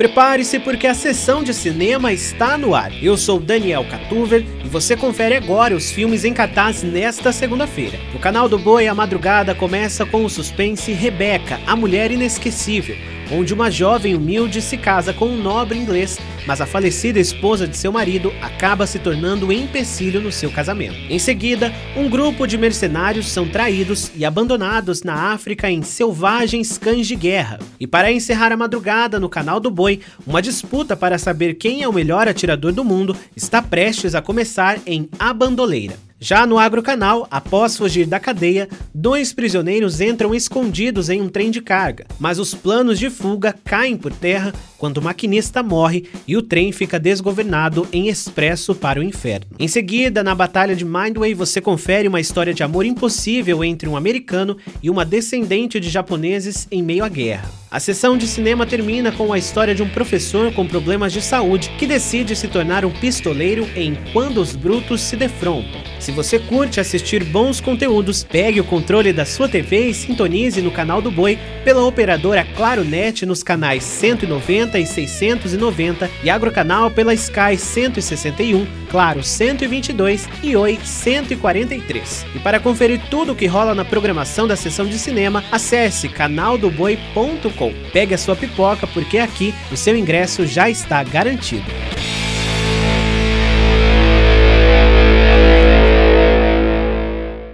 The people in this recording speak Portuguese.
Prepare-se porque a sessão de cinema está no ar. Eu sou Daniel Catuver e você confere agora os filmes em cartaz nesta segunda-feira. No canal do Boi, a madrugada começa com o suspense Rebeca, a Mulher Inesquecível onde uma jovem humilde se casa com um nobre inglês, mas a falecida esposa de seu marido acaba se tornando um empecilho no seu casamento. Em seguida, um grupo de mercenários são traídos e abandonados na África em selvagens cães de guerra. E para encerrar a madrugada no canal do Boi, uma disputa para saber quem é o melhor atirador do mundo está prestes a começar em A Bandoleira. Já no Agrocanal, após fugir da cadeia, dois prisioneiros entram escondidos em um trem de carga, mas os planos de fuga caem por terra quando o maquinista morre e o trem fica desgovernado em expresso para o inferno. Em seguida, na Batalha de Mindway, você confere uma história de amor impossível entre um americano e uma descendente de japoneses em meio à guerra. A sessão de cinema termina com a história de um professor com problemas de saúde que decide se tornar um pistoleiro em Quando os Brutos se Defrontam. Se você curte assistir bons conteúdos, pegue o controle da sua TV e sintonize no canal do Boi pela operadora Claro Net nos canais 190 e 690 e Agrocanal pela Sky 161, Claro 122 e Oi 143. E para conferir tudo o que rola na programação da sessão de cinema, acesse canaldoboi.com. Pegue a sua pipoca porque aqui o seu ingresso já está garantido.